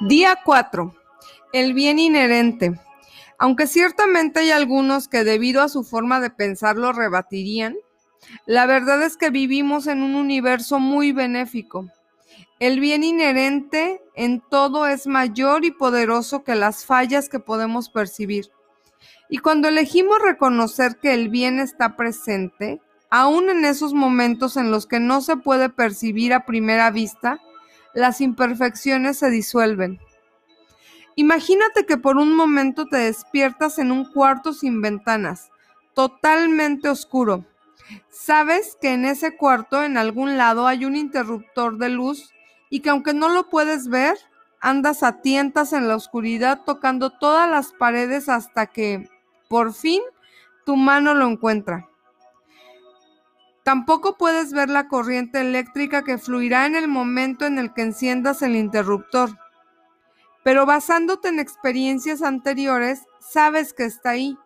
Día 4. El bien inherente. Aunque ciertamente hay algunos que debido a su forma de pensar lo rebatirían, la verdad es que vivimos en un universo muy benéfico. El bien inherente en todo es mayor y poderoso que las fallas que podemos percibir. Y cuando elegimos reconocer que el bien está presente, aún en esos momentos en los que no se puede percibir a primera vista, las imperfecciones se disuelven. Imagínate que por un momento te despiertas en un cuarto sin ventanas, totalmente oscuro. Sabes que en ese cuarto en algún lado hay un interruptor de luz y que aunque no lo puedes ver, andas a tientas en la oscuridad tocando todas las paredes hasta que, por fin, tu mano lo encuentra. Tampoco puedes ver la corriente eléctrica que fluirá en el momento en el que enciendas el interruptor. Pero basándote en experiencias anteriores, sabes que está ahí.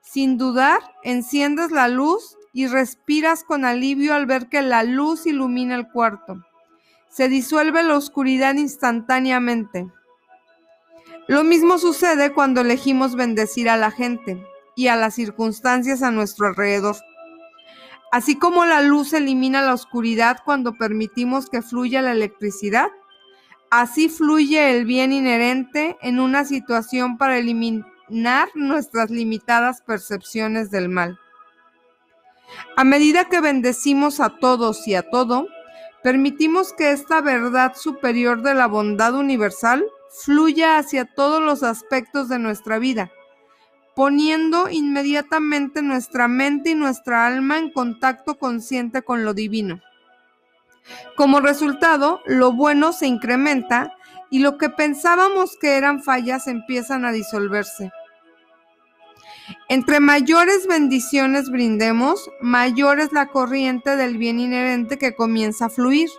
Sin dudar, enciendes la luz y respiras con alivio al ver que la luz ilumina el cuarto. Se disuelve la oscuridad instantáneamente. Lo mismo sucede cuando elegimos bendecir a la gente y a las circunstancias a nuestro alrededor. Así como la luz elimina la oscuridad cuando permitimos que fluya la electricidad, así fluye el bien inherente en una situación para eliminar nuestras limitadas percepciones del mal. A medida que bendecimos a todos y a todo, permitimos que esta verdad superior de la bondad universal fluya hacia todos los aspectos de nuestra vida poniendo inmediatamente nuestra mente y nuestra alma en contacto consciente con lo divino. Como resultado, lo bueno se incrementa y lo que pensábamos que eran fallas empiezan a disolverse. Entre mayores bendiciones brindemos, mayor es la corriente del bien inherente que comienza a fluir,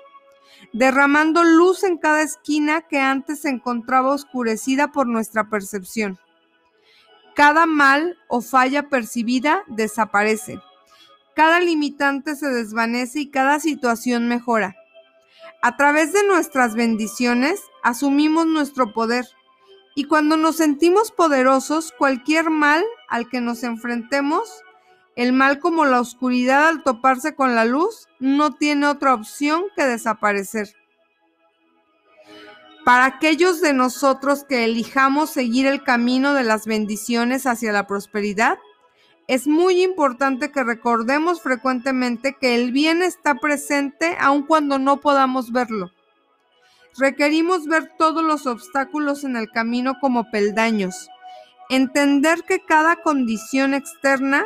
derramando luz en cada esquina que antes se encontraba oscurecida por nuestra percepción. Cada mal o falla percibida desaparece. Cada limitante se desvanece y cada situación mejora. A través de nuestras bendiciones asumimos nuestro poder y cuando nos sentimos poderosos, cualquier mal al que nos enfrentemos, el mal como la oscuridad al toparse con la luz, no tiene otra opción que desaparecer. Para aquellos de nosotros que elijamos seguir el camino de las bendiciones hacia la prosperidad, es muy importante que recordemos frecuentemente que el bien está presente aun cuando no podamos verlo. Requerimos ver todos los obstáculos en el camino como peldaños, entender que cada condición externa,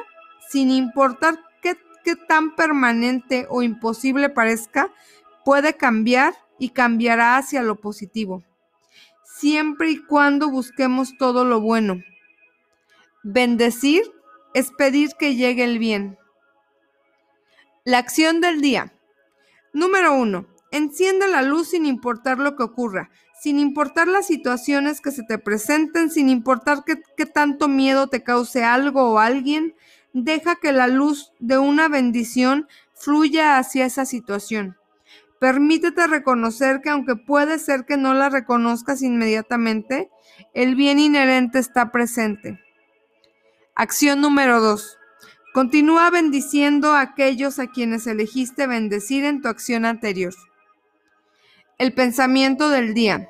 sin importar qué, qué tan permanente o imposible parezca, puede cambiar y cambiará hacia lo positivo, siempre y cuando busquemos todo lo bueno. Bendecir es pedir que llegue el bien. La acción del día. Número 1. Enciende la luz sin importar lo que ocurra, sin importar las situaciones que se te presenten, sin importar qué, tanto miedo te cause algo o alguien, deja que la luz de una bendición fluya hacia esa situación. Permítete reconocer que aunque puede ser que no la reconozcas inmediatamente, el bien inherente está presente. Acción número 2. Continúa bendiciendo a aquellos a quienes elegiste bendecir en tu acción anterior. El pensamiento del día.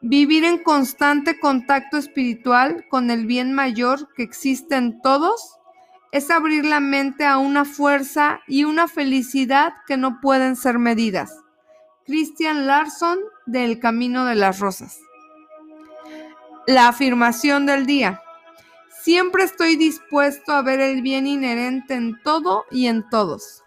Vivir en constante contacto espiritual con el bien mayor que existe en todos es abrir la mente a una fuerza y una felicidad que no pueden ser medidas. Christian Larson del Camino de las Rosas. La afirmación del día. Siempre estoy dispuesto a ver el bien inherente en todo y en todos.